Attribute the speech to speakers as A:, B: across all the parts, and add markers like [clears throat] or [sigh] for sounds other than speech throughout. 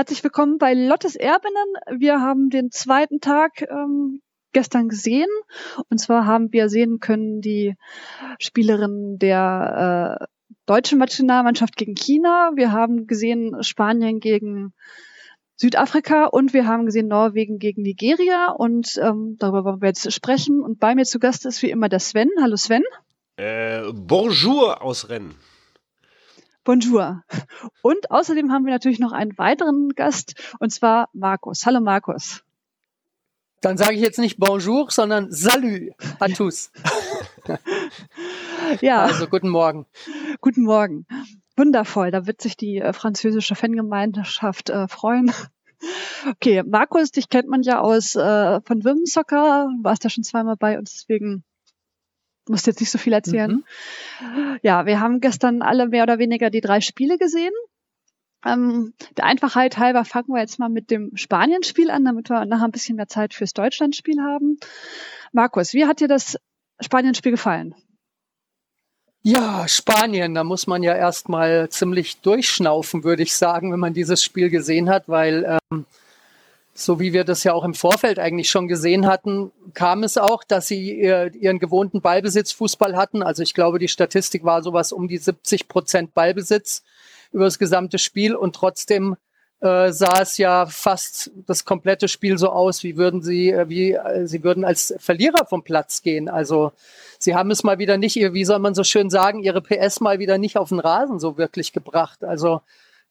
A: Herzlich willkommen bei Lottes Erbinnen. Wir haben den zweiten Tag ähm, gestern gesehen. Und zwar haben wir sehen können die Spielerin der äh, deutschen Nationalmannschaft gegen China. Wir haben gesehen Spanien gegen Südafrika und wir haben gesehen Norwegen gegen Nigeria. Und ähm, darüber wollen wir jetzt sprechen. Und bei mir zu Gast ist wie immer der Sven. Hallo Sven.
B: Äh, bonjour aus Rennen.
A: Bonjour. Und außerdem haben wir natürlich noch einen weiteren Gast, und zwar Markus. Hallo Markus.
C: Dann sage ich jetzt nicht Bonjour, sondern Salut à tous. [laughs] ja. Also guten Morgen.
A: Guten Morgen. Wundervoll. Da wird sich die äh, französische Fangemeinschaft äh, freuen. Okay, Markus, dich kennt man ja aus äh, von Wim Soccer, warst ja schon zweimal bei uns, deswegen musst jetzt nicht so viel erzählen. Mhm. Ja, wir haben gestern alle mehr oder weniger die drei Spiele gesehen. Ähm, der Einfachheit halber fangen wir jetzt mal mit dem Spanien-Spiel an, damit wir nachher ein bisschen mehr Zeit fürs Deutschland-Spiel haben. Markus, wie hat dir das Spanien-Spiel gefallen?
C: Ja, Spanien, da muss man ja erstmal ziemlich durchschnaufen, würde ich sagen, wenn man dieses Spiel gesehen hat, weil ähm, so wie wir das ja auch im Vorfeld eigentlich schon gesehen hatten, kam es auch, dass sie ihren gewohnten Ballbesitzfußball hatten. Also ich glaube, die Statistik war sowas um die 70 Prozent Ballbesitz über das gesamte Spiel und trotzdem äh, sah es ja fast das komplette Spiel so aus, wie würden sie, äh, wie äh, sie würden als Verlierer vom Platz gehen. Also sie haben es mal wieder nicht, wie soll man so schön sagen, ihre PS mal wieder nicht auf den Rasen so wirklich gebracht. Also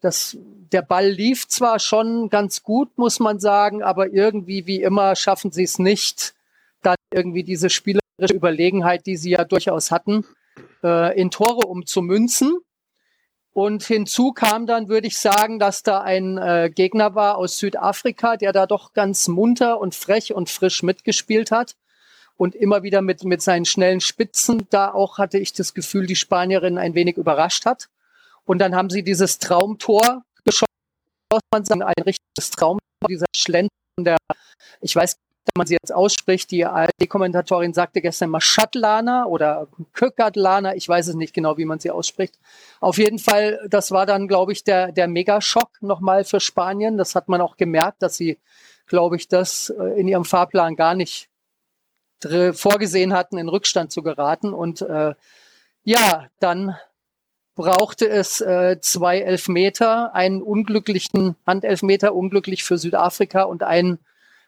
C: das, der Ball lief zwar schon ganz gut, muss man sagen, aber irgendwie, wie immer, schaffen sie es nicht, dann irgendwie diese spielerische Überlegenheit, die sie ja durchaus hatten, äh, in Tore umzumünzen. Und hinzu kam dann, würde ich sagen, dass da ein äh, Gegner war aus Südafrika, der da doch ganz munter und frech und frisch mitgespielt hat und immer wieder mit, mit seinen schnellen Spitzen da auch hatte ich das Gefühl, die Spanierin ein wenig überrascht hat. Und dann haben sie dieses Traumtor geschossen, ein richtiges Traumtor, dieser Schlendern der, ich weiß nicht, wie man sie jetzt ausspricht, die ARD-Kommentatorin sagte gestern mal Schatlana oder Kökatlana, ich weiß es nicht genau, wie man sie ausspricht. Auf jeden Fall, das war dann, glaube ich, der, der Megaschock nochmal für Spanien. Das hat man auch gemerkt, dass sie, glaube ich, das äh, in ihrem Fahrplan gar nicht vorgesehen hatten, in Rückstand zu geraten. Und äh, ja, dann brauchte es äh, zwei Elfmeter, einen unglücklichen Handelfmeter, unglücklich für Südafrika und einen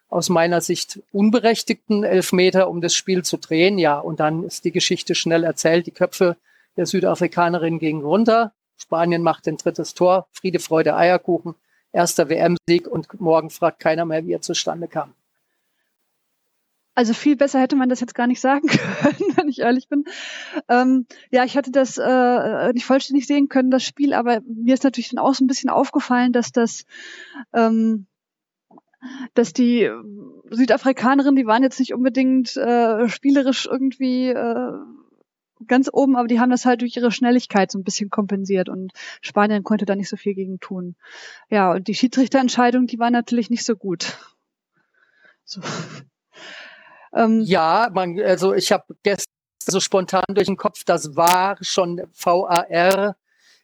C: aus meiner Sicht unberechtigten Elfmeter, um das Spiel zu drehen. Ja, und dann ist die Geschichte schnell erzählt. Die Köpfe der Südafrikanerin gingen runter. Spanien macht ein drittes Tor. Friede, Freude, Eierkuchen. Erster WM-Sieg und morgen fragt keiner mehr, wie er zustande kam.
A: Also viel besser hätte man das jetzt gar nicht sagen [laughs] können, ich ehrlich bin. Ähm, ja, ich hatte das äh, nicht vollständig sehen können, das Spiel, aber mir ist natürlich dann auch so ein bisschen aufgefallen, dass das, ähm, dass die Südafrikanerinnen, die waren jetzt nicht unbedingt äh, spielerisch irgendwie äh, ganz oben, aber die haben das halt durch ihre Schnelligkeit so ein bisschen kompensiert und Spanien konnte da nicht so viel gegen tun. Ja, und die Schiedsrichterentscheidung, die war natürlich nicht so gut. So. [laughs]
C: Ähm, ja, man, also ich habe gestern so spontan durch den Kopf, das war schon VAR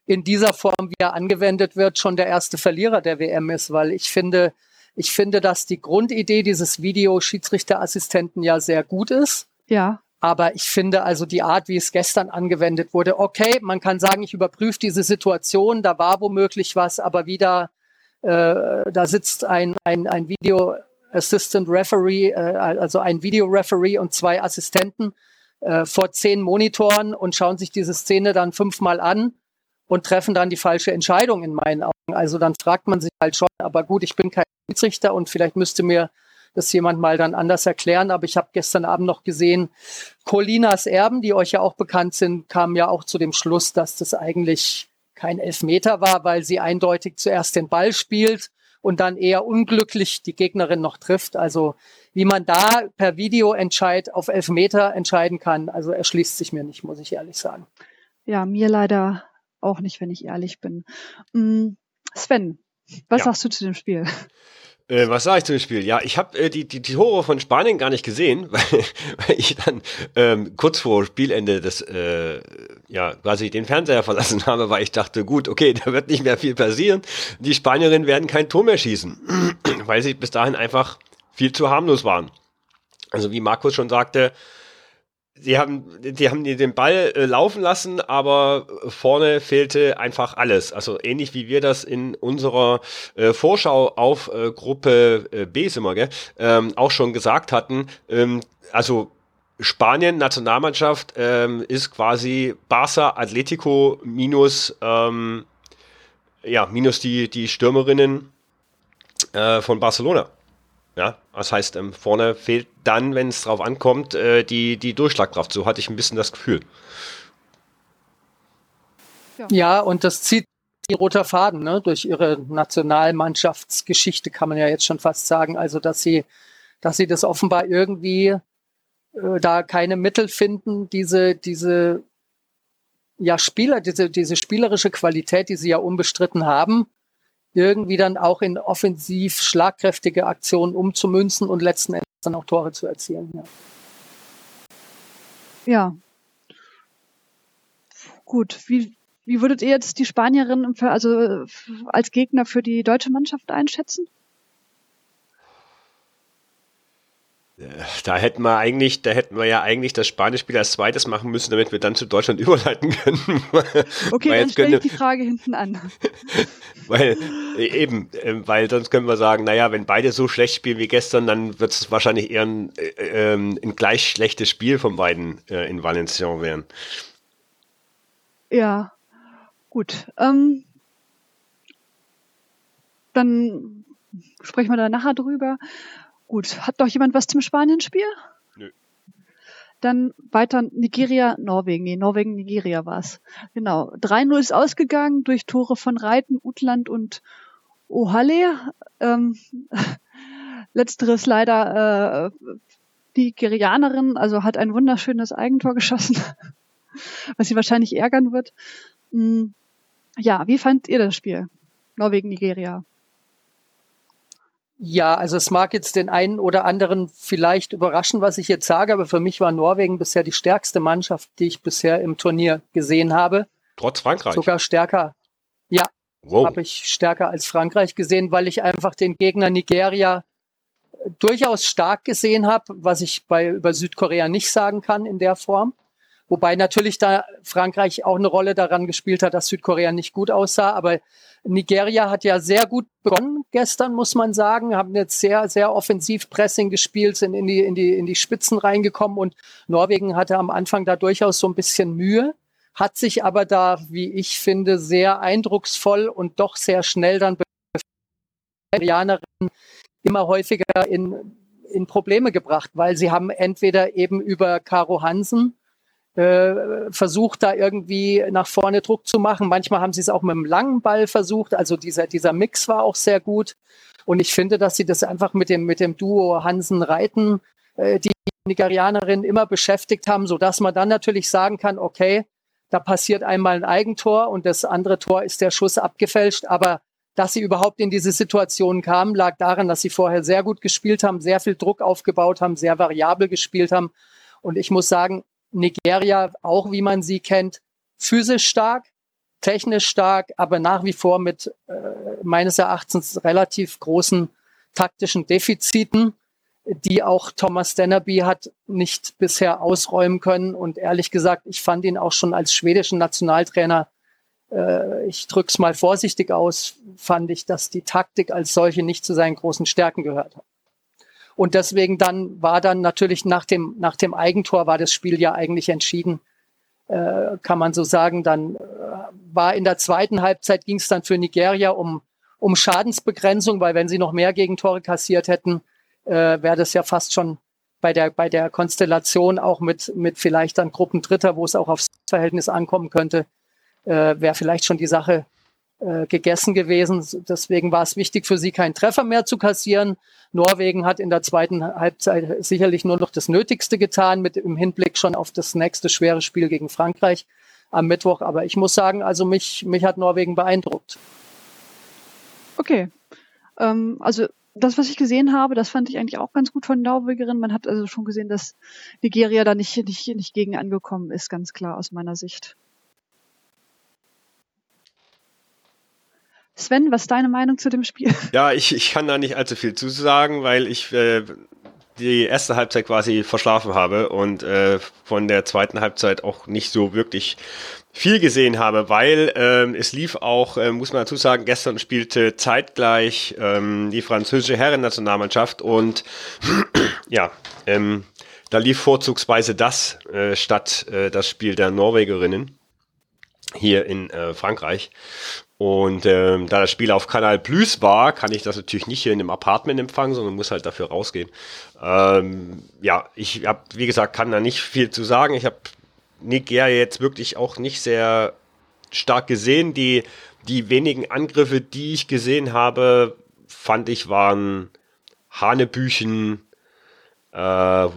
C: in dieser Form, wie er angewendet wird, schon der erste Verlierer der WM ist, weil ich finde, ich finde, dass die Grundidee dieses Video-Schiedsrichterassistenten ja sehr gut ist.
A: Ja.
C: Aber ich finde also die Art, wie es gestern angewendet wurde, okay, man kann sagen, ich überprüfe diese Situation, da war womöglich was, aber wieder, äh, da sitzt ein, ein, ein Video, Assistant Referee, äh, also ein Video-Referee und zwei Assistenten äh, vor zehn Monitoren und schauen sich diese Szene dann fünfmal an und treffen dann die falsche Entscheidung in meinen Augen. Also dann fragt man sich halt schon, aber gut, ich bin kein Schiedsrichter und vielleicht müsste mir das jemand mal dann anders erklären. Aber ich habe gestern Abend noch gesehen, Colinas Erben, die euch ja auch bekannt sind, kamen ja auch zu dem Schluss, dass das eigentlich kein Elfmeter war, weil sie eindeutig zuerst den Ball spielt und dann eher unglücklich die Gegnerin noch trifft. Also wie man da per Videoentscheid auf Elfmeter entscheiden kann, also erschließt sich mir nicht, muss ich ehrlich sagen.
A: Ja, mir leider auch nicht, wenn ich ehrlich bin. Mm, Sven, was ja. sagst du zu dem Spiel?
B: Äh, was sage ich zu dem Spiel? Ja, ich habe äh, die, die, die Tore von Spanien gar nicht gesehen, [laughs] weil, weil ich dann ähm, kurz vor Spielende das, äh, ja, quasi den Fernseher verlassen habe, weil ich dachte, gut, okay, [laughs] da wird nicht mehr viel passieren. Die Spanierinnen werden kein Tor mehr schießen, [clears throat] weil sie bis dahin einfach viel zu harmlos waren. Also wie Markus schon sagte, Sie haben, die haben den Ball äh, laufen lassen, aber vorne fehlte einfach alles. Also ähnlich wie wir das in unserer äh, Vorschau auf äh, Gruppe äh, B sind wir, gell? Ähm, auch schon gesagt hatten. Ähm, also Spanien Nationalmannschaft ähm, ist quasi Barça Atletico minus ähm, ja minus die die Stürmerinnen äh, von Barcelona. Ja, das heißt, ähm, vorne fehlt dann, wenn es drauf ankommt, äh, die, die Durchschlagkraft. So hatte ich ein bisschen das Gefühl.
C: Ja, ja und das zieht die roter Faden ne? durch ihre Nationalmannschaftsgeschichte, kann man ja jetzt schon fast sagen. Also, dass sie, dass sie das offenbar irgendwie äh, da keine Mittel finden, diese, diese ja, Spieler, diese, diese spielerische Qualität, die sie ja unbestritten haben, irgendwie dann auch in offensiv schlagkräftige Aktionen umzumünzen und letzten Endes dann auch Tore zu erzielen. Ja.
A: ja. Gut, wie, wie würdet ihr jetzt die Spanierin also als Gegner für die deutsche Mannschaft einschätzen?
B: Da hätten wir eigentlich, da hätten wir ja eigentlich das Spanisch-Spiel als zweites machen müssen, damit wir dann zu Deutschland [laughs] überleiten können.
A: Okay, dann stelle ich die Frage hinten an. [laughs]
B: weil äh, eben, äh, weil sonst können wir sagen, naja, wenn beide so schlecht spielen wie gestern, dann wird es wahrscheinlich eher ein, äh, ähm, ein gleich schlechtes Spiel von beiden äh, in Valenciennes werden.
A: Ja, gut. Ähm, dann sprechen wir da nachher drüber. Gut, hat noch jemand was zum Spanien-Spiel? Nö. Dann weiter Nigeria, Norwegen. Nee, Norwegen, Nigeria war's. Genau. 3-0 ist ausgegangen durch Tore von Reiten, Utland und Ohale. Ähm, [laughs] letzteres leider äh, die Nigerianerin, also hat ein wunderschönes Eigentor geschossen, [laughs] was sie wahrscheinlich ärgern wird. Hm, ja, wie fandt ihr das Spiel? Norwegen, Nigeria.
C: Ja, also es mag jetzt den einen oder anderen vielleicht überraschen, was ich jetzt sage, aber für mich war Norwegen bisher die stärkste Mannschaft, die ich bisher im Turnier gesehen habe.
B: Trotz Frankreich.
C: Sogar stärker. Ja, wow. habe ich stärker als Frankreich gesehen, weil ich einfach den Gegner Nigeria durchaus stark gesehen habe, was ich bei über Südkorea nicht sagen kann in der Form. Wobei natürlich da Frankreich auch eine Rolle daran gespielt hat, dass Südkorea nicht gut aussah. Aber Nigeria hat ja sehr gut begonnen gestern, muss man sagen. Haben jetzt sehr, sehr offensiv Pressing gespielt, sind in die, in die, in die Spitzen reingekommen und Norwegen hatte am Anfang da durchaus so ein bisschen Mühe, hat sich aber da, wie ich finde, sehr eindrucksvoll und doch sehr schnell dann immer häufiger in, in Probleme gebracht, weil sie haben entweder eben über Caro Hansen äh, versucht, da irgendwie nach vorne Druck zu machen. Manchmal haben sie es auch mit einem langen Ball versucht. Also dieser, dieser Mix war auch sehr gut. Und ich finde, dass sie das einfach mit dem, mit dem Duo Hansen-Reiten, äh, die Nigerianerin immer beschäftigt haben, so dass man dann natürlich sagen kann, okay, da passiert einmal ein Eigentor und das andere Tor ist der Schuss abgefälscht. Aber dass sie überhaupt in diese Situation kamen, lag daran, dass sie vorher sehr gut gespielt haben, sehr viel Druck aufgebaut haben, sehr variabel gespielt haben. Und ich muss sagen, Nigeria, auch wie man sie kennt, physisch stark, technisch stark, aber nach wie vor mit äh, meines Erachtens relativ großen taktischen Defiziten, die auch Thomas Dennerby hat nicht bisher ausräumen können. Und ehrlich gesagt, ich fand ihn auch schon als schwedischen Nationaltrainer, äh, ich drück's mal vorsichtig aus, fand ich, dass die Taktik als solche nicht zu seinen großen Stärken gehört hat. Und deswegen dann war dann natürlich nach dem, nach dem Eigentor war das Spiel ja eigentlich entschieden, äh, kann man so sagen. Dann äh, war in der zweiten Halbzeit ging es dann für Nigeria um, um Schadensbegrenzung, weil wenn sie noch mehr Gegentore kassiert hätten, äh, wäre das ja fast schon bei der, bei der Konstellation auch mit, mit vielleicht dann Gruppendritter, wo es auch aufs Verhältnis ankommen könnte, äh, wäre vielleicht schon die Sache äh, gegessen gewesen. Deswegen war es wichtig für sie, keinen Treffer mehr zu kassieren. Norwegen hat in der zweiten Halbzeit sicherlich nur noch das Nötigste getan, mit im Hinblick schon auf das nächste schwere Spiel gegen Frankreich am Mittwoch. Aber ich muss sagen, also mich, mich hat Norwegen beeindruckt.
A: Okay. Ähm, also das, was ich gesehen habe, das fand ich eigentlich auch ganz gut von Norwegerinnen. Man hat also schon gesehen, dass Nigeria da nicht, nicht, nicht gegen angekommen ist, ganz klar aus meiner Sicht. Sven, was ist deine Meinung zu dem Spiel? [laughs]
B: Ja, ich, ich kann da nicht allzu viel zu sagen, weil ich äh, die erste Halbzeit quasi verschlafen habe und äh, von der zweiten Halbzeit auch nicht so wirklich viel gesehen habe, weil ähm, es lief auch, äh, muss man dazu sagen, gestern spielte zeitgleich ähm, die französische Herrennationalmannschaft und [clears throat] ja, ähm, da lief vorzugsweise das äh, statt äh, das Spiel der Norwegerinnen hier in äh, Frankreich. Und ähm, da das Spiel auf Kanal Plus war, kann ich das natürlich nicht hier in einem Apartment empfangen, sondern muss halt dafür rausgehen. Ähm, ja, ich habe, wie gesagt, kann da nicht viel zu sagen. Ich habe Nigeria jetzt wirklich auch nicht sehr stark gesehen. Die, die wenigen Angriffe, die ich gesehen habe, fand ich, waren Hanebüchen äh,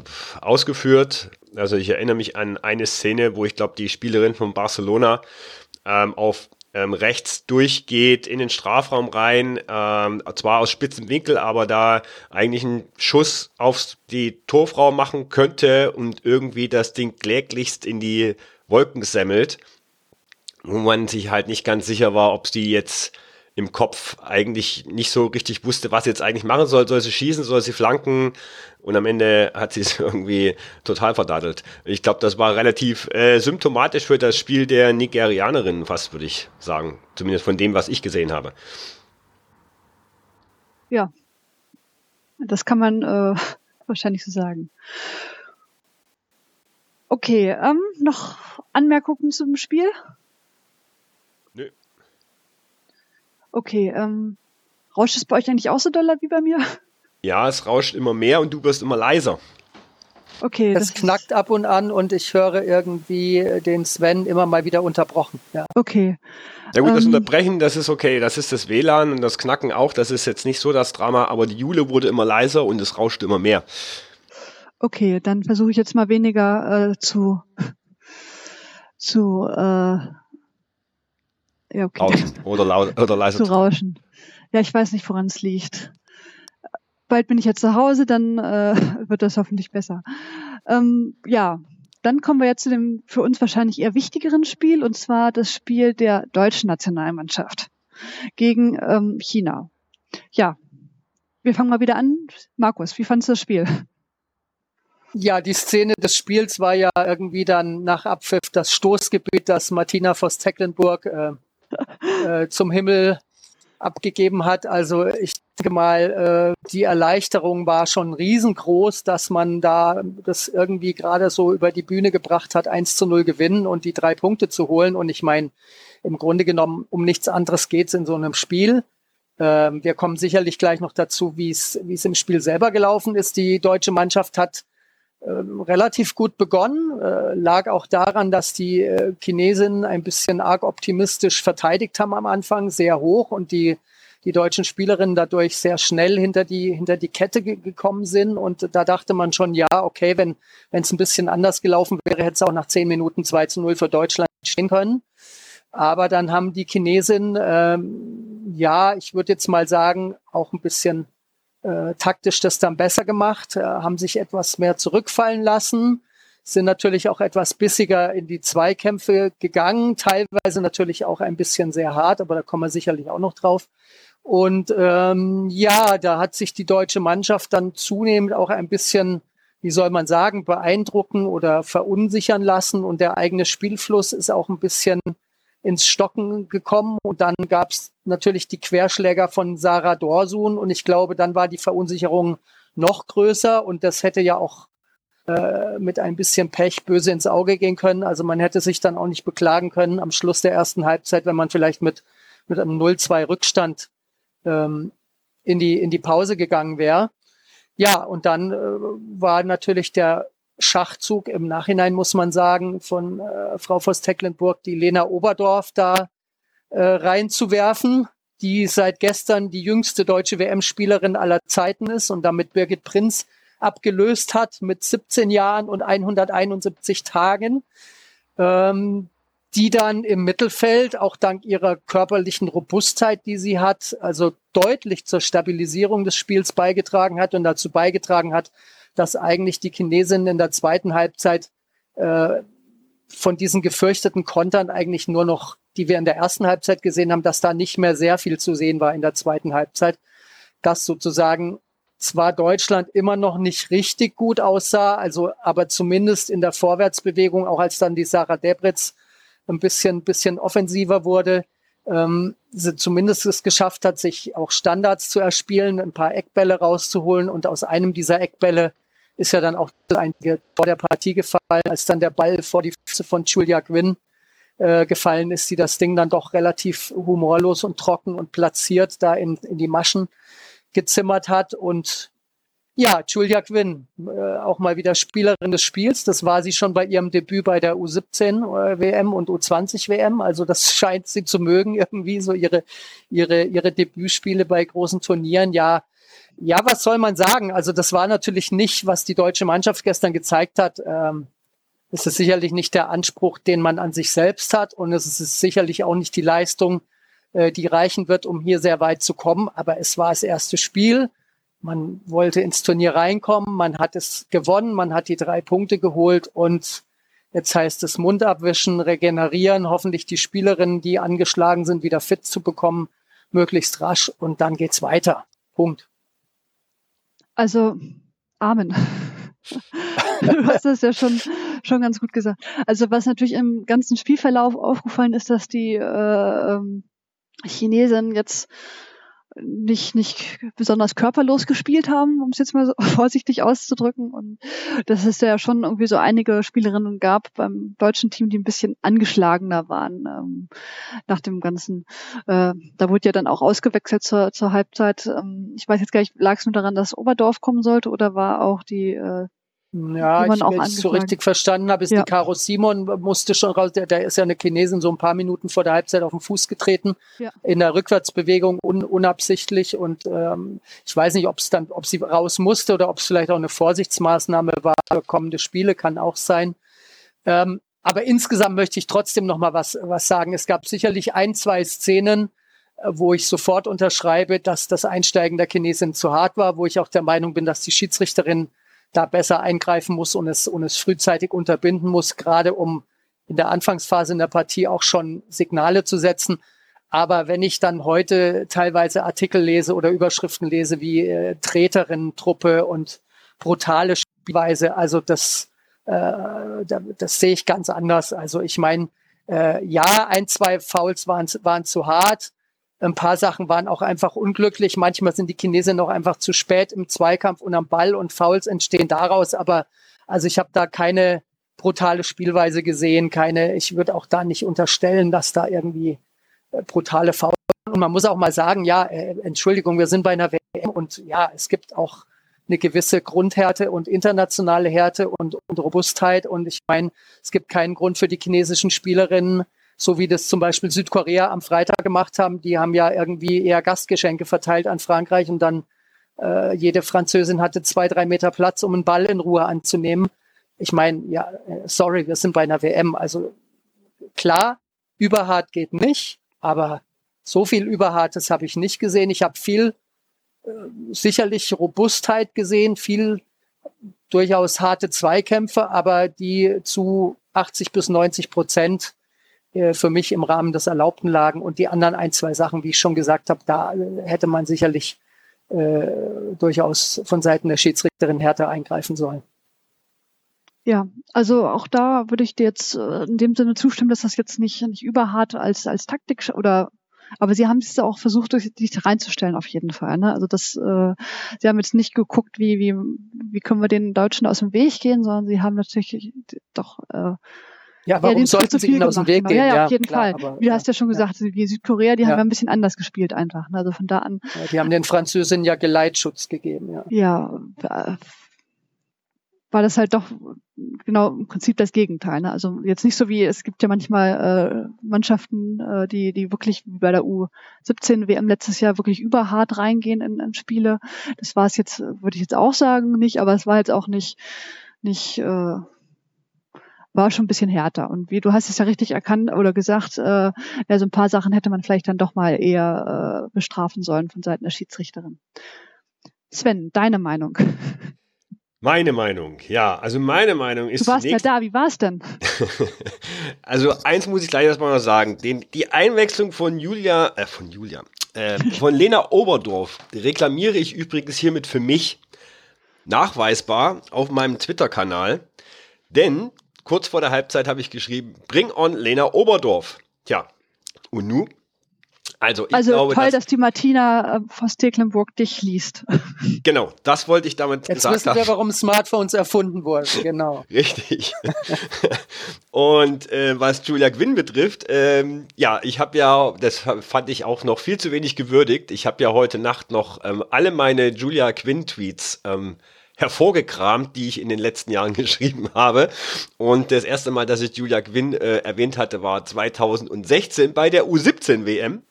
B: ausgeführt. Also ich erinnere mich an eine Szene, wo ich glaube, die Spielerin von Barcelona ähm, auf ähm, rechts durchgeht in den Strafraum rein, ähm, zwar aus spitzem Winkel, aber da eigentlich einen Schuss auf die Torfrau machen könnte und irgendwie das Ding kläglichst in die Wolken semmelt, wo man sich halt nicht ganz sicher war, ob sie jetzt im Kopf eigentlich nicht so richtig wusste, was sie jetzt eigentlich machen soll. Soll sie schießen, soll sie flanken? Und am Ende hat sie es [laughs] irgendwie total verdattelt. Ich glaube, das war relativ äh, symptomatisch für das Spiel der Nigerianerinnen, fast würde ich sagen. Zumindest von dem, was ich gesehen habe.
A: Ja, das kann man äh, [laughs] wahrscheinlich so sagen. Okay, ähm, noch Anmerkungen zum Spiel? Nö. Okay, ähm, rauscht es bei euch eigentlich auch so doller wie bei mir?
B: Ja, es rauscht immer mehr und du wirst immer leiser.
C: Okay. Es knackt ab und an und ich höre irgendwie den Sven immer mal wieder unterbrochen. Ja.
A: Okay.
B: Ja gut, das ähm, Unterbrechen, das ist okay. Das ist das WLAN und das Knacken auch. Das ist jetzt nicht so das Drama, aber die Jule wurde immer leiser und es rauscht immer mehr.
A: Okay, dann versuche ich jetzt mal weniger äh, zu [laughs] zu äh,
B: ja, okay. Rauschen [laughs] oder, laut, oder leise
A: zu rauschen. Ja, ich weiß nicht, woran es liegt bald bin ich ja zu Hause, dann äh, wird das hoffentlich besser. Ähm, ja, dann kommen wir jetzt zu dem für uns wahrscheinlich eher wichtigeren Spiel, und zwar das Spiel der deutschen Nationalmannschaft gegen ähm, China. Ja, wir fangen mal wieder an. Markus, wie fandest du das Spiel?
C: Ja, die Szene des Spiels war ja irgendwie dann nach Abpfiff das Stoßgebet, das Martina Voss-Tecklenburg äh, [laughs] äh, zum Himmel abgegeben hat. Also ich denke mal, äh, die Erleichterung war schon riesengroß, dass man da das irgendwie gerade so über die Bühne gebracht hat, 1 zu 0 gewinnen und die drei Punkte zu holen. Und ich meine, im Grunde genommen um nichts anderes geht es in so einem Spiel. Ähm, wir kommen sicherlich gleich noch dazu, wie es wie es im Spiel selber gelaufen ist. Die deutsche Mannschaft hat äh, relativ gut begonnen, äh, lag auch daran, dass die äh, Chinesen ein bisschen arg optimistisch verteidigt haben am Anfang, sehr hoch und die die deutschen Spielerinnen dadurch sehr schnell hinter die, hinter die Kette ge gekommen sind. Und da dachte man schon, ja, okay, wenn es ein bisschen anders gelaufen wäre, hätte es auch nach zehn Minuten 2 zu 0 für Deutschland stehen können. Aber dann haben die Chinesen, ähm, ja, ich würde jetzt mal sagen, auch ein bisschen äh, taktisch das dann besser gemacht, äh, haben sich etwas mehr zurückfallen lassen, sind natürlich auch etwas bissiger in die Zweikämpfe gegangen, teilweise natürlich auch ein bisschen sehr hart, aber da kommen wir sicherlich auch noch drauf. Und ähm, ja, da hat sich die deutsche Mannschaft dann zunehmend auch ein bisschen, wie soll man sagen, beeindrucken oder verunsichern lassen. Und der eigene Spielfluss ist auch ein bisschen ins Stocken gekommen. Und dann gab es natürlich die Querschläger von Sarah Dorsun. Und ich glaube, dann war die Verunsicherung noch größer. Und das hätte ja auch äh, mit ein bisschen Pech böse ins Auge gehen können. Also man hätte sich dann auch nicht beklagen können am Schluss der ersten Halbzeit, wenn man vielleicht mit, mit einem 0-2 Rückstand ähm, in, die, in die Pause gegangen wäre. Ja, und dann äh, war natürlich der Schachzug im Nachhinein, muss man sagen, von äh, Frau Voss-Tecklenburg, die Lena Oberdorf da äh, reinzuwerfen, die seit gestern die jüngste deutsche WM-Spielerin aller Zeiten ist und damit Birgit Prinz abgelöst hat mit 17 Jahren und 171 Tagen. Ähm, die dann im Mittelfeld auch dank ihrer körperlichen Robustheit, die sie hat, also deutlich zur Stabilisierung des Spiels beigetragen hat und dazu beigetragen hat, dass eigentlich die Chinesinnen in der zweiten Halbzeit äh, von diesen gefürchteten Kontern eigentlich nur noch, die wir in der ersten Halbzeit gesehen haben, dass da nicht mehr sehr viel zu sehen war in der zweiten Halbzeit, dass sozusagen zwar Deutschland immer noch nicht richtig gut aussah, also aber zumindest in der Vorwärtsbewegung, auch als dann die Sarah Debritz ein bisschen, bisschen offensiver wurde, ähm, sie zumindest es geschafft hat, sich auch Standards zu erspielen, ein paar Eckbälle rauszuholen und aus einem dieser Eckbälle ist ja dann auch einige vor der Partie gefallen, als dann der Ball vor die Füße von Julia Gwynn äh, gefallen ist, die das Ding dann doch relativ humorlos und trocken und platziert da in, in die Maschen gezimmert hat und ja, Julia Quinn, äh, auch mal wieder Spielerin des Spiels. Das war sie schon bei ihrem Debüt bei der U17 äh, WM und U20 WM. Also das scheint sie zu mögen, [laughs] irgendwie so ihre, ihre, ihre Debütspiele bei großen Turnieren. Ja, ja, was soll man sagen? Also das war natürlich nicht, was die deutsche Mannschaft gestern gezeigt hat. Ähm, es ist sicherlich nicht der Anspruch, den man an sich selbst hat. Und es ist sicherlich auch nicht die Leistung, äh, die reichen wird, um hier sehr weit zu kommen. Aber es war das erste Spiel man wollte ins Turnier reinkommen, man hat es gewonnen, man hat die drei Punkte geholt und jetzt heißt es Mund abwischen, regenerieren, hoffentlich die Spielerinnen, die angeschlagen sind, wieder fit zu bekommen, möglichst rasch und dann geht's weiter. Punkt.
A: Also, Amen. [laughs] du hast das ja schon, schon ganz gut gesagt. Also was natürlich im ganzen Spielverlauf aufgefallen ist, dass die äh, ähm, Chinesen jetzt nicht, nicht besonders körperlos gespielt haben, um es jetzt mal so [laughs] vorsichtig auszudrücken. Und dass es ja schon irgendwie so einige Spielerinnen gab beim deutschen Team, die ein bisschen angeschlagener waren ähm, nach dem Ganzen. Äh, da wurde ja dann auch ausgewechselt zur, zur Halbzeit. Ähm, ich weiß jetzt gar nicht, lag es nur daran, dass Oberdorf kommen sollte oder war auch die äh,
C: ja, ich, wenn ich so richtig verstanden habe, ist ja. die Caro Simon musste schon raus, der, der ist ja eine Chinesin so ein paar Minuten vor der Halbzeit auf den Fuß getreten, ja. in der Rückwärtsbewegung un, unabsichtlich und ähm, ich weiß nicht, ob es dann, ob sie raus musste oder ob es vielleicht auch eine Vorsichtsmaßnahme war für kommende Spiele, kann auch sein. Ähm, aber insgesamt möchte ich trotzdem noch mal was, was sagen. Es gab sicherlich ein, zwei Szenen, äh, wo ich sofort unterschreibe, dass das Einsteigen der Chinesin zu hart war, wo ich auch der Meinung bin, dass die Schiedsrichterin da besser eingreifen muss und es, und es frühzeitig unterbinden muss, gerade um in der Anfangsphase in der Partie auch schon Signale zu setzen. Aber wenn ich dann heute teilweise Artikel lese oder Überschriften lese wie äh, Treterinnen-Truppe und brutale Spielweise, also das, äh, das, das sehe ich ganz anders. Also ich meine, äh, ja, ein, zwei Fouls waren, waren zu hart, ein paar Sachen waren auch einfach unglücklich. Manchmal sind die Chinesen noch einfach zu spät im Zweikampf und am Ball und Fouls entstehen daraus. Aber also ich habe da keine brutale Spielweise gesehen, keine, ich würde auch da nicht unterstellen, dass da irgendwie äh, brutale Fouls. Und man muss auch mal sagen, ja, äh, Entschuldigung, wir sind bei einer WM und ja, es gibt auch eine gewisse Grundhärte und internationale Härte und, und Robustheit. Und ich meine, es gibt keinen Grund für die chinesischen Spielerinnen, so wie das zum Beispiel Südkorea am Freitag gemacht haben. Die haben ja irgendwie eher Gastgeschenke verteilt an Frankreich und dann äh, jede Französin hatte zwei, drei Meter Platz, um einen Ball in Ruhe anzunehmen. Ich meine, ja, sorry, wir sind bei einer WM. Also klar, überhart geht nicht, aber so viel Überhartes habe ich nicht gesehen. Ich habe viel äh, sicherlich Robustheit gesehen, viel durchaus harte Zweikämpfe, aber die zu 80 bis 90 Prozent für mich im Rahmen des Erlaubten lagen. Und die anderen ein, zwei Sachen, wie ich schon gesagt habe, da äh, hätte man sicherlich äh, durchaus von Seiten der Schiedsrichterin härter eingreifen sollen.
A: Ja, also auch da würde ich dir jetzt äh, in dem Sinne zustimmen, dass das jetzt nicht, nicht überhart als, als Taktik oder aber sie haben es auch versucht, sich reinzustellen auf jeden Fall. Ne? Also das, äh, sie haben jetzt nicht geguckt, wie, wie, wie können wir den Deutschen aus dem Weg gehen, sondern sie haben natürlich doch äh,
C: ja, warum ja, sollten sie ihnen aus dem Weg gehen?
A: Ja, ja, auf jeden klar, Fall. Aber, Wie du hast ja schon gesagt, ja. wie Südkorea, die haben ja ein bisschen anders gespielt einfach. Ne? Also von da an.
C: Ja, die haben den Französinnen ja Geleitschutz gegeben, ja.
A: Ja, war das halt doch genau im Prinzip das Gegenteil. Ne? Also jetzt nicht so wie, es gibt ja manchmal äh, Mannschaften, äh, die, die wirklich wie bei der U17 WM letztes Jahr wirklich überhart reingehen in, in Spiele. Das war es jetzt, würde ich jetzt auch sagen, nicht, aber es war jetzt auch nicht, nicht äh, war schon ein bisschen härter. Und wie du hast es ja richtig erkannt oder gesagt, äh, ja, so ein paar Sachen hätte man vielleicht dann doch mal eher äh, bestrafen sollen von Seiten der Schiedsrichterin. Sven, deine Meinung?
B: Meine Meinung, ja. Also meine Meinung ist.
A: Du warst ja da, wie war es denn? [laughs]
B: also eins muss ich gleich erstmal noch sagen. Den, die Einwechslung von Julia, äh, von Julia, äh, von Lena Oberdorf reklamiere ich übrigens hiermit für mich nachweisbar auf meinem Twitter-Kanal. Denn kurz vor der Halbzeit habe ich geschrieben, bring on Lena Oberdorf. Tja, und nu
A: also, ich also glaube, toll, dass, dass die Martina äh, von Stecklenburg dich liest. [laughs]
B: Genau, das wollte ich damit
C: Jetzt gesagt wissen wir, warum Smartphones erfunden wurden, genau. [laughs]
B: Richtig. Und äh, was Julia Gwynn betrifft, ähm, ja, ich habe ja, das fand ich auch noch viel zu wenig gewürdigt. Ich habe ja heute Nacht noch ähm, alle meine Julia Gwynn-Tweets ähm, hervorgekramt, die ich in den letzten Jahren [laughs] geschrieben habe. Und das erste Mal, dass ich Julia Gwynn äh, erwähnt hatte, war 2016 bei der U17 WM.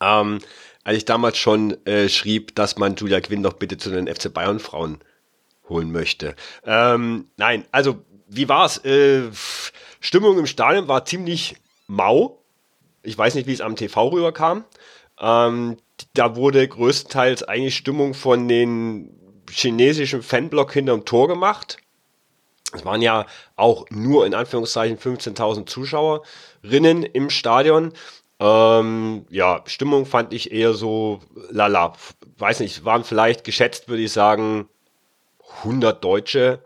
B: Ähm, als ich damals schon äh, schrieb, dass man Julia Quinn doch bitte zu den FC Bayern Frauen holen möchte. Ähm, nein, also wie war's? Äh, Stimmung im Stadion war ziemlich mau. Ich weiß nicht, wie es am TV rüberkam. Ähm, da wurde größtenteils eigentlich Stimmung von den chinesischen Fanblock hinterm Tor gemacht. Es waren ja auch nur in Anführungszeichen 15.000 Zuschauerinnen im Stadion. Ähm, ja, Stimmung fand ich eher so lala. Weiß nicht, waren vielleicht geschätzt, würde ich sagen, 100 deutsche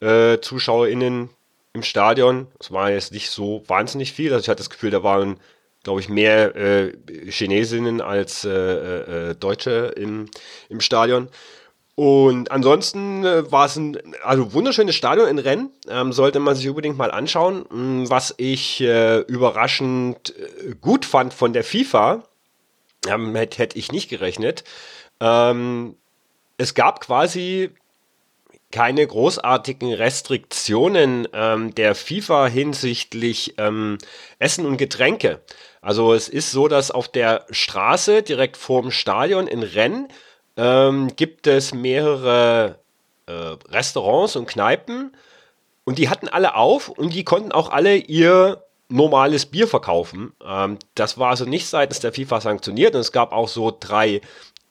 B: äh, ZuschauerInnen im Stadion. Das war jetzt nicht so wahnsinnig viel. Also ich hatte das Gefühl, da waren, glaube ich, mehr äh, Chinesinnen als äh, äh, Deutsche im, im Stadion. Und ansonsten äh, war es ein also wunderschönes Stadion in Rennes, ähm, sollte man sich unbedingt mal anschauen. Mm, was ich äh, überraschend äh, gut fand von der FIFA, ähm, hätte hätt ich nicht gerechnet. Ähm, es gab quasi keine großartigen Restriktionen ähm, der FIFA hinsichtlich ähm, Essen und Getränke. Also es ist so, dass auf der Straße direkt vorm Stadion in Rennes ähm, gibt es mehrere äh, Restaurants und Kneipen und die hatten alle auf und die konnten auch alle ihr normales Bier verkaufen. Ähm, das war also nicht seitens der FIFA sanktioniert und es gab auch so drei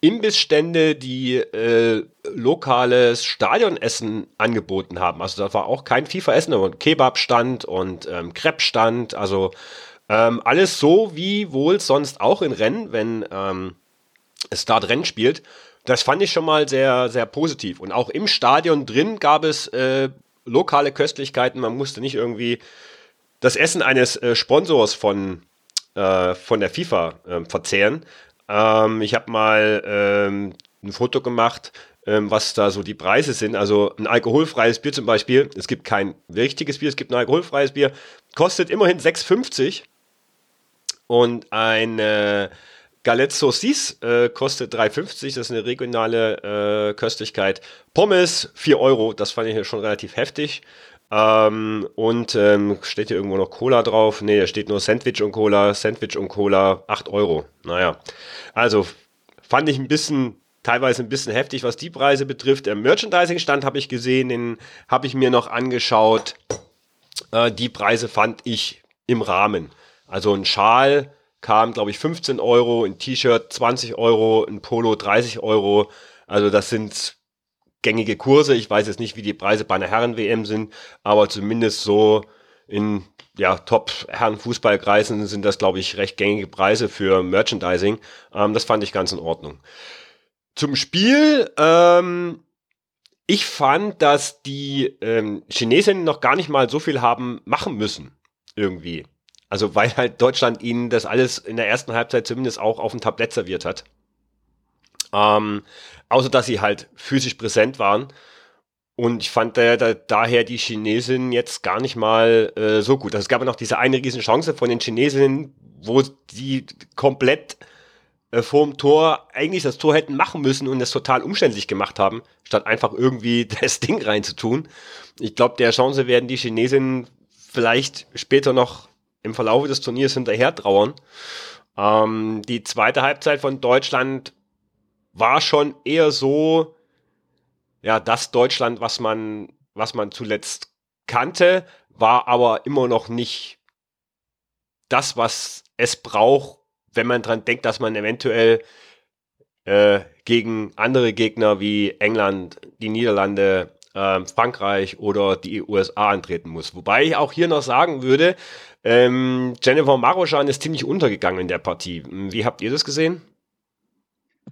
B: Imbissstände, die äh, lokales Stadionessen angeboten haben. Also da war auch kein FIFA-Essen, aber ein Kebab-Stand und ähm, Crepe-Stand. Also ähm, alles so wie wohl sonst auch in Rennen, wenn ähm, es dort Rennen spielt. Das fand ich schon mal sehr, sehr positiv. Und auch im Stadion drin gab es äh, lokale Köstlichkeiten. Man musste nicht irgendwie das Essen eines äh, Sponsors von, äh, von der FIFA ähm, verzehren. Ähm, ich habe mal ähm, ein Foto gemacht, ähm, was da so die Preise sind. Also ein alkoholfreies Bier zum Beispiel. Es gibt kein richtiges Bier, es gibt ein alkoholfreies Bier. Kostet immerhin 6,50. Und ein Galette Saucisse äh, kostet 3,50, das ist eine regionale äh, Köstlichkeit. Pommes 4 Euro, das fand ich schon relativ heftig. Ähm, und ähm, steht hier irgendwo noch Cola drauf? Nee, da steht nur Sandwich und Cola, Sandwich und Cola, 8 Euro. Naja, also fand ich ein bisschen, teilweise ein bisschen heftig, was die Preise betrifft. Der Merchandising-Stand habe ich gesehen, den habe ich mir noch angeschaut. Äh, die Preise fand ich im Rahmen. Also ein Schal kam, glaube ich, 15 Euro, ein T-Shirt 20 Euro, ein Polo 30 Euro. Also das sind gängige Kurse. Ich weiß jetzt nicht, wie die Preise bei einer Herren-WM sind, aber zumindest so in ja, Top-Herren-Fußballkreisen sind das, glaube ich, recht gängige Preise für Merchandising. Ähm, das fand ich ganz in Ordnung. Zum Spiel, ähm, ich fand, dass die ähm, Chinesen noch gar nicht mal so viel haben machen müssen. Irgendwie. Also weil halt Deutschland ihnen das alles in der ersten Halbzeit zumindest auch auf dem Tablett serviert hat. Ähm, außer dass sie halt physisch präsent waren. Und ich fand da, da, daher die Chinesinnen jetzt gar nicht mal äh, so gut. Also es gab ja noch diese eine riesen Chance von den Chinesinnen, wo die komplett äh, vorm Tor eigentlich das Tor hätten machen müssen und es total umständlich gemacht haben, statt einfach irgendwie [laughs] das Ding reinzutun. Ich glaube, der Chance werden die Chinesinnen vielleicht später noch im Verlauf des Turniers hinterher trauern. Ähm, die zweite Halbzeit von Deutschland war schon eher so, ja, das Deutschland, was man, was man zuletzt kannte, war aber immer noch nicht das, was es braucht, wenn man dran denkt, dass man eventuell äh, gegen andere Gegner wie England, die Niederlande, äh, Frankreich oder die USA antreten muss. Wobei ich auch hier noch sagen würde, ähm, Jennifer Maroschan ist ziemlich untergegangen in der Partie. Wie habt ihr das gesehen?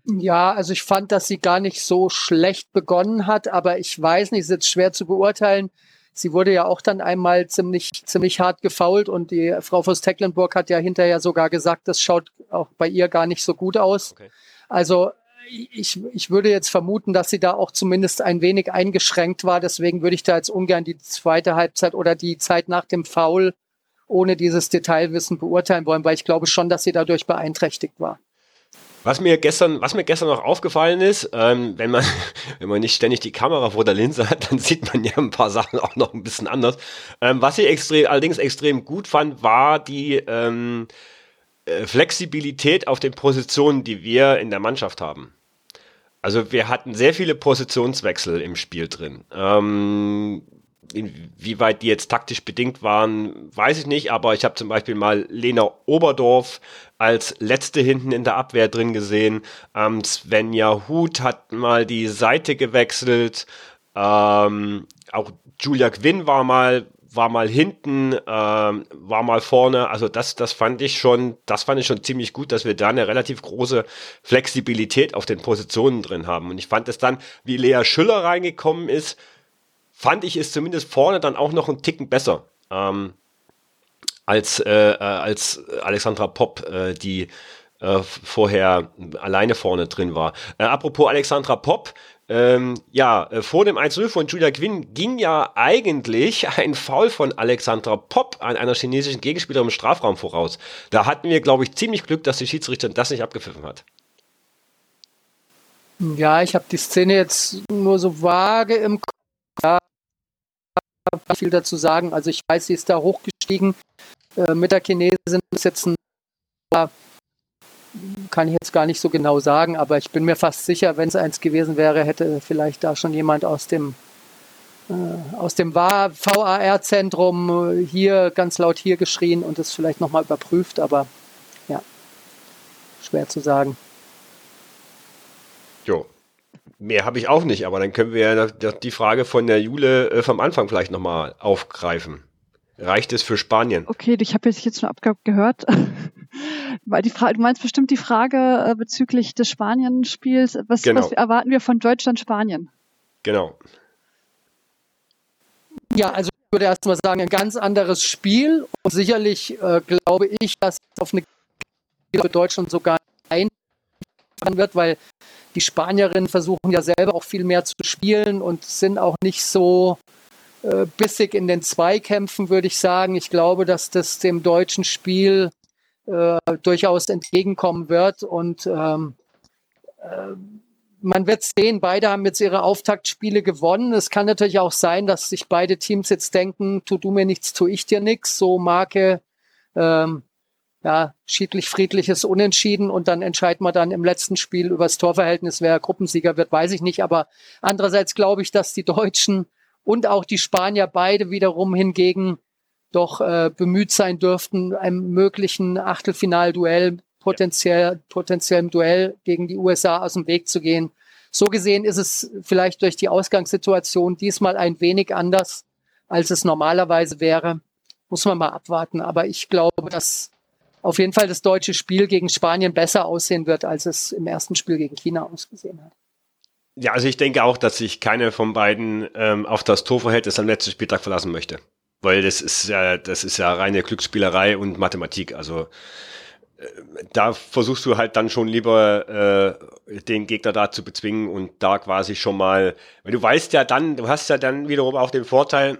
C: Ja, also ich fand, dass sie gar nicht so schlecht begonnen hat, aber ich weiß nicht, es ist jetzt schwer zu beurteilen. Sie wurde ja auch dann einmal ziemlich, ziemlich hart gefault und die Frau von Tecklenburg hat ja hinterher sogar gesagt, das schaut auch bei ihr gar nicht so gut aus. Okay. Also ich, ich würde jetzt vermuten, dass sie da auch zumindest ein wenig eingeschränkt war. Deswegen würde ich da jetzt ungern die zweite Halbzeit oder die Zeit nach dem Foul ohne dieses Detailwissen beurteilen wollen, weil ich glaube schon, dass sie dadurch beeinträchtigt war.
B: Was mir gestern, was mir gestern noch aufgefallen ist, ähm, wenn man, [laughs] wenn man nicht ständig die Kamera vor der Linse hat, [laughs] dann sieht man ja ein paar Sachen auch noch ein bisschen anders. Ähm, was ich extrem, allerdings extrem gut fand, war die ähm, äh, Flexibilität auf den Positionen, die wir in der Mannschaft haben. Also wir hatten sehr viele Positionswechsel im Spiel drin. Ähm, Inwieweit die jetzt taktisch bedingt waren, weiß ich nicht, aber ich habe zum Beispiel mal Lena Oberdorf als letzte hinten in der Abwehr drin gesehen. Ähm, Svenja Huth hat mal die Seite gewechselt. Ähm, auch Julia Quinn war mal war mal hinten, ähm, war mal vorne. Also das, das fand ich schon, das fand ich schon ziemlich gut, dass wir da eine relativ große Flexibilität auf den Positionen drin haben. Und ich fand es dann, wie Lea Schüller reingekommen ist, fand ich es zumindest vorne dann auch noch einen Ticken besser. Ähm, als, äh, äh, als Alexandra Popp, äh, die äh, vorher alleine vorne drin war. Äh, apropos Alexandra Popp, ähm, ja, äh, vor dem 1-0 von Julia Quinn ging ja eigentlich [laughs] ein Foul von Alexandra Popp an einer chinesischen Gegenspielerin im Strafraum voraus. Da hatten wir, glaube ich, ziemlich Glück, dass die Schiedsrichterin das nicht abgepfiffen hat.
C: Ja, ich habe die Szene jetzt nur so vage im Kopf. Ja, viel dazu sagen. Also ich weiß, sie ist da hochgestiegen äh, mit der Chinesin. Ist jetzt ein, kann ich jetzt gar nicht so genau sagen, aber ich bin mir fast sicher, wenn es eins gewesen wäre, hätte vielleicht da schon jemand aus dem äh, aus dem VAR-Zentrum äh, hier ganz laut hier geschrien und es vielleicht nochmal überprüft, aber ja, schwer zu sagen.
B: Jo, Mehr habe ich auch nicht, aber dann können wir ja die Frage von der Jule äh, vom Anfang vielleicht nochmal aufgreifen. Reicht es für Spanien?
A: Okay, ich habe jetzt schon abgehört. [laughs] Weil die Frage, du meinst bestimmt die Frage äh, bezüglich des Spanien-Spiels. Was, genau. was erwarten wir von Deutschland-Spanien?
B: Genau.
C: Ja, also ich würde erst mal sagen, ein ganz anderes Spiel. Und sicherlich äh, glaube ich, dass es auf eine für Deutschland sogar ein wird, weil die Spanierinnen versuchen ja selber auch viel mehr zu spielen und sind auch nicht so äh, bissig in den Zweikämpfen, würde ich sagen. Ich glaube, dass das dem deutschen Spiel äh, durchaus entgegenkommen wird und ähm, äh, man wird sehen, beide haben jetzt ihre Auftaktspiele gewonnen. Es kann natürlich auch sein, dass sich beide Teams jetzt denken, tu du mir nichts, tu ich dir nichts. So Marke ähm, ja, schiedlich friedliches Unentschieden und dann entscheiden wir dann im letzten Spiel über das Torverhältnis, wer Gruppensieger wird, weiß ich nicht. Aber andererseits glaube ich, dass die Deutschen und auch die Spanier beide wiederum hingegen doch äh, bemüht sein dürften, einem möglichen Achtelfinalduell, potenziell, potenziellem Duell gegen die USA aus dem Weg zu gehen. So gesehen ist es vielleicht durch die Ausgangssituation diesmal ein wenig anders, als es normalerweise wäre. Muss man mal abwarten. Aber ich glaube, dass auf jeden Fall das deutsche Spiel gegen Spanien besser aussehen wird, als es im ersten Spiel gegen China ausgesehen hat.
B: Ja, also ich denke auch, dass sich keine von beiden ähm, auf das Torverhältnis am letzten Spieltag verlassen möchte. Weil das ist ja, das ist ja reine Glücksspielerei und Mathematik. Also äh, da versuchst du halt dann schon lieber äh, den Gegner da zu bezwingen und da quasi schon mal, weil du weißt ja dann, du hast ja dann wiederum auch den Vorteil,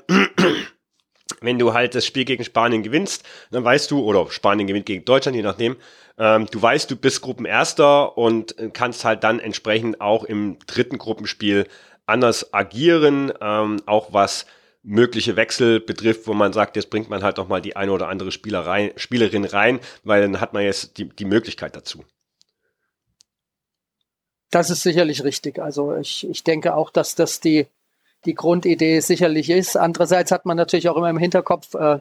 B: wenn du halt das Spiel gegen Spanien gewinnst, dann weißt du, oder Spanien gewinnt gegen Deutschland, je nachdem, ähm, du weißt, du bist Gruppenerster und kannst halt dann entsprechend auch im dritten Gruppenspiel anders agieren, ähm, auch was mögliche Wechsel betrifft, wo man sagt, jetzt bringt man halt noch mal die eine oder andere Spielerei, Spielerin rein, weil dann hat man jetzt die, die Möglichkeit dazu.
C: Das ist sicherlich richtig. Also ich, ich denke auch, dass das die die Grundidee sicherlich ist. Andererseits hat man natürlich auch immer im Hinterkopf, äh,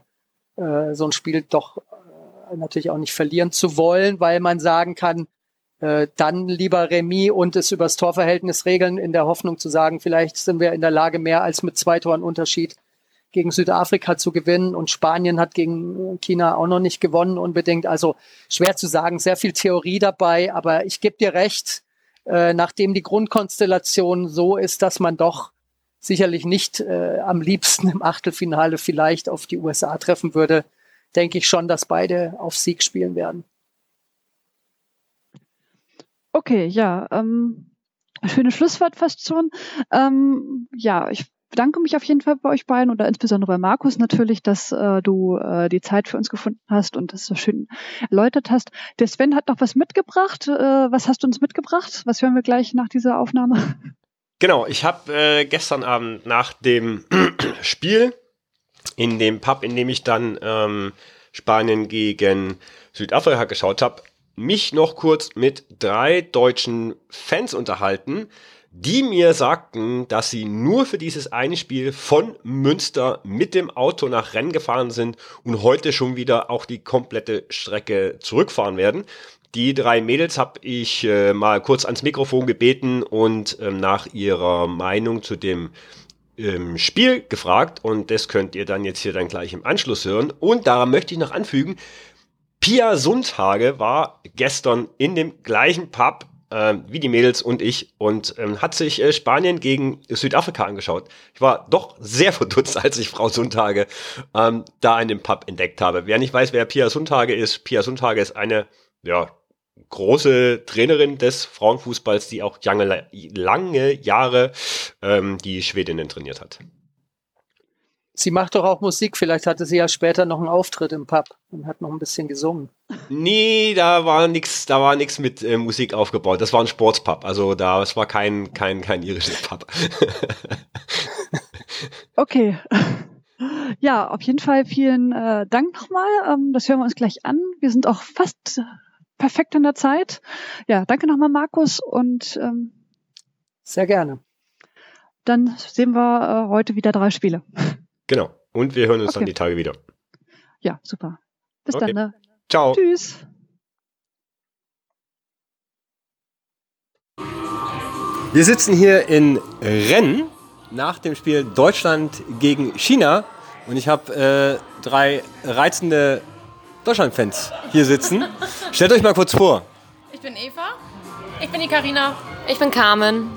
C: äh, so ein Spiel doch äh, natürlich auch nicht verlieren zu wollen, weil man sagen kann, äh, dann lieber Remis und es übers Torverhältnis regeln, in der Hoffnung zu sagen, vielleicht sind wir in der Lage, mehr als mit zwei Toren Unterschied gegen Südafrika zu gewinnen und Spanien hat gegen China auch noch nicht gewonnen unbedingt. Also schwer zu sagen, sehr viel Theorie dabei, aber ich gebe dir recht, äh, nachdem die Grundkonstellation so ist, dass man doch sicherlich nicht äh, am liebsten im Achtelfinale vielleicht auf die USA treffen würde, denke ich schon, dass beide auf Sieg spielen werden.
A: Okay, ja, ähm, schöne Schlusswort fast schon. Ähm, ja, ich bedanke mich auf jeden Fall bei euch beiden oder insbesondere bei Markus natürlich, dass äh, du äh, die Zeit für uns gefunden hast und das so schön erläutert hast. Der Sven hat noch was mitgebracht. Äh, was hast du uns mitgebracht? Was hören wir gleich nach dieser Aufnahme?
B: Genau, ich habe äh, gestern Abend nach dem [clears throat] Spiel in dem Pub, in dem ich dann ähm, Spanien gegen Südafrika geschaut habe, mich noch kurz mit drei deutschen Fans unterhalten, die mir sagten, dass sie nur für dieses eine Spiel von Münster mit dem Auto nach Rennen gefahren sind und heute schon wieder auch die komplette Strecke zurückfahren werden. Die drei Mädels habe ich äh, mal kurz ans Mikrofon gebeten und ähm, nach ihrer Meinung zu dem ähm, Spiel gefragt und das könnt ihr dann jetzt hier dann gleich im Anschluss hören. Und daran möchte ich noch anfügen, Pia Sundhage war gestern in dem gleichen Pub äh, wie die Mädels und ich und ähm, hat sich äh, Spanien gegen Südafrika angeschaut. Ich war doch sehr [laughs] verdutzt, als ich Frau Sundhage ähm, da in dem Pub entdeckt habe. Wer nicht weiß, wer Pia Sundhage ist, Pia Sundhage ist eine ja, große Trainerin des Frauenfußballs, die auch lange, lange Jahre ähm, die Schwedinnen trainiert hat.
C: Sie macht doch auch Musik. Vielleicht hatte sie ja später noch einen Auftritt im Pub und hat noch ein bisschen gesungen.
B: Nee, da war nichts, da war nichts mit äh, Musik aufgebaut. Das war ein Sportspub. Also da, es war kein, kein, kein irisches Pub. [laughs]
A: okay. Ja, auf jeden Fall vielen äh, Dank nochmal. Ähm, das hören wir uns gleich an. Wir sind auch fast perfekt in der Zeit. Ja, danke nochmal, Markus. Und ähm,
C: sehr gerne.
A: Dann sehen wir äh, heute wieder drei Spiele.
B: Genau. Und wir hören uns okay. dann die Tage wieder.
A: Ja, super. Bis okay. dann. Ne?
B: Ciao.
A: Tschüss.
B: Wir sitzen hier in Rennes nach dem Spiel Deutschland gegen China und ich habe äh, drei reizende Deutschland-Fans hier sitzen. Stellt euch mal kurz vor.
D: Ich bin Eva. Ich bin die Karina. Ich bin Carmen.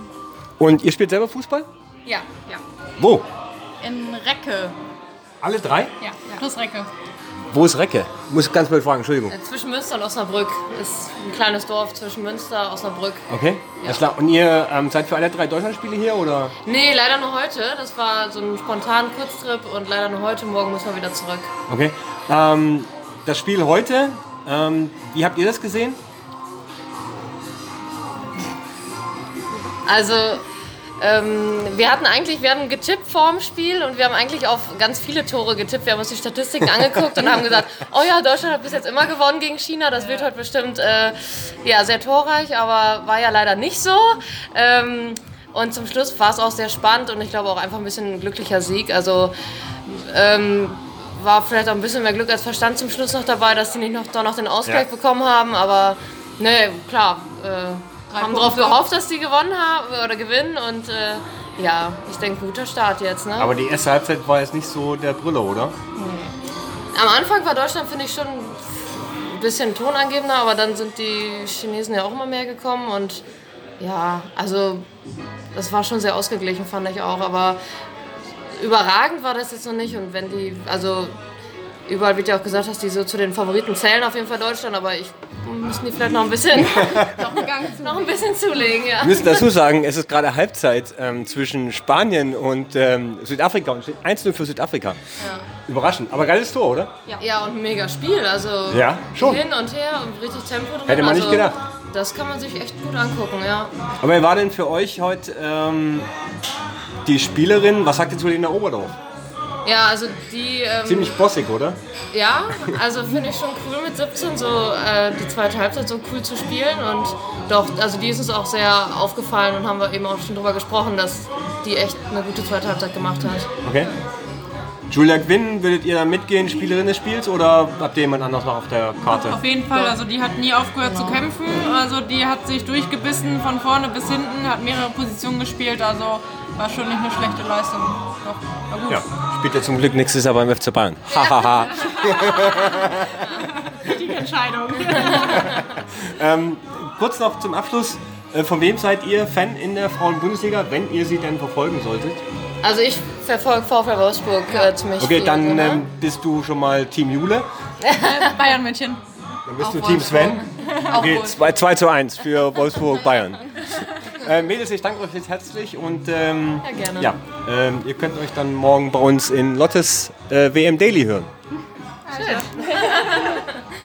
B: Und ihr spielt selber Fußball?
D: Ja, ja.
B: Wo?
D: In Recke.
B: Alle drei?
D: Ja, plus Recke.
B: Wo ist Recke? Ich muss ganz blöd fragen, Entschuldigung.
D: Äh, zwischen Münster und Osnabrück. Ist ein kleines Dorf zwischen Münster und Osnabrück.
B: Okay. Ja. klar. Und ihr ähm, seid für alle drei Deutschlandspiele hier oder?
D: Nee, leider nur heute. Das war so ein spontaner Kurztrip und leider nur heute. Morgen müssen wir wieder zurück.
B: Okay. Ähm, das Spiel heute, ähm, wie habt ihr das gesehen?
D: Also ähm, wir hatten eigentlich, wir hatten getippt vorm Spiel und wir haben eigentlich auf ganz viele Tore getippt. Wir haben uns die Statistiken [laughs] angeguckt und haben gesagt, oh ja, Deutschland hat bis jetzt immer gewonnen gegen China. Das wird heute bestimmt äh, ja, sehr torreich, aber war ja leider nicht so. Ähm, und zum Schluss war es auch sehr spannend und ich glaube auch einfach ein bisschen ein glücklicher Sieg. Also ähm, war vielleicht auch ein bisschen mehr Glück als Verstand zum Schluss noch dabei, dass die nicht noch, doch noch den Ausgleich ja. bekommen haben. Aber ne, klar. Äh, haben darauf gehofft, dass die gewonnen haben oder gewinnen und äh, ja, ich denke, guter Start jetzt. Ne?
B: Aber die erste Halbzeit war jetzt nicht so der Brille, oder?
D: Nee. Am Anfang war Deutschland, finde ich, schon ein bisschen tonangebender, aber dann sind die Chinesen ja auch immer mehr gekommen und ja, also das war schon sehr ausgeglichen, fand ich auch, aber überragend war das jetzt noch nicht und wenn die, also überall wird ja auch gesagt, dass die so zu den Favoriten zählen, auf jeden Fall Deutschland, aber ich müssen die vielleicht noch ein bisschen, [laughs] noch ein bisschen zulegen. Ja.
B: Wir müssen dazu sagen, es ist gerade Halbzeit ähm, zwischen Spanien und ähm, Südafrika und 1-0 für Südafrika. Ja. Überraschend, aber geiles Tor, oder?
D: Ja, ja und ein mega Spiel. Also
B: ja, schon.
D: hin und her und richtig Tempo drin.
B: Hätte man
D: also,
B: nicht gedacht.
D: Das kann man sich echt gut angucken, ja.
B: Aber wer war denn für euch heute ähm, die Spielerin? Was sagt ihr zu Lena Oberdorf?
D: Ja, also die. Ähm,
B: Ziemlich bossig, oder?
D: Ja, also finde ich schon cool mit 17 so äh, die zweite Halbzeit so cool zu spielen und doch, also die ist uns auch sehr aufgefallen und haben wir eben auch schon drüber gesprochen, dass die echt eine gute zweite Halbzeit gemacht hat.
B: Okay. Julia Quinn, würdet ihr da mitgehen, Spielerin des Spiels oder habt ihr jemand anders noch auf der Karte?
E: Auf jeden Fall, also die hat nie aufgehört zu kämpfen. Also die hat sich durchgebissen von vorne bis hinten, hat mehrere Positionen gespielt, also war schon nicht eine schlechte Leistung. Doch, war gut.
B: Ja, spielt ja zum Glück nächstes Jahr beim FC Bayern. Hahaha. [laughs]
E: Die Entscheidung. [laughs]
B: ähm, kurz noch zum Abschluss. Äh, Von wem seid ihr Fan in der Frauen-Bundesliga, wenn ihr sie denn verfolgen solltet?
D: Also ich verfolge VfL Wolfsburg äh, ziemlich
B: Okay,
D: viel.
B: dann
D: ne?
B: ähm, bist du schon mal Team Jule.
E: Bayern München.
B: Dann bist
E: Auch
B: du Team Sven.
E: Auch
B: Okay,
E: gut.
B: 2, 2 zu 1 für Wolfsburg Bayern. Äh, Mädels, ich danke euch jetzt herzlich und ähm,
D: Ja, gerne.
B: ja, ähm, ihr könnt euch dann morgen bei uns in Lottes äh, WM Daily hören.
D: Schön. [laughs]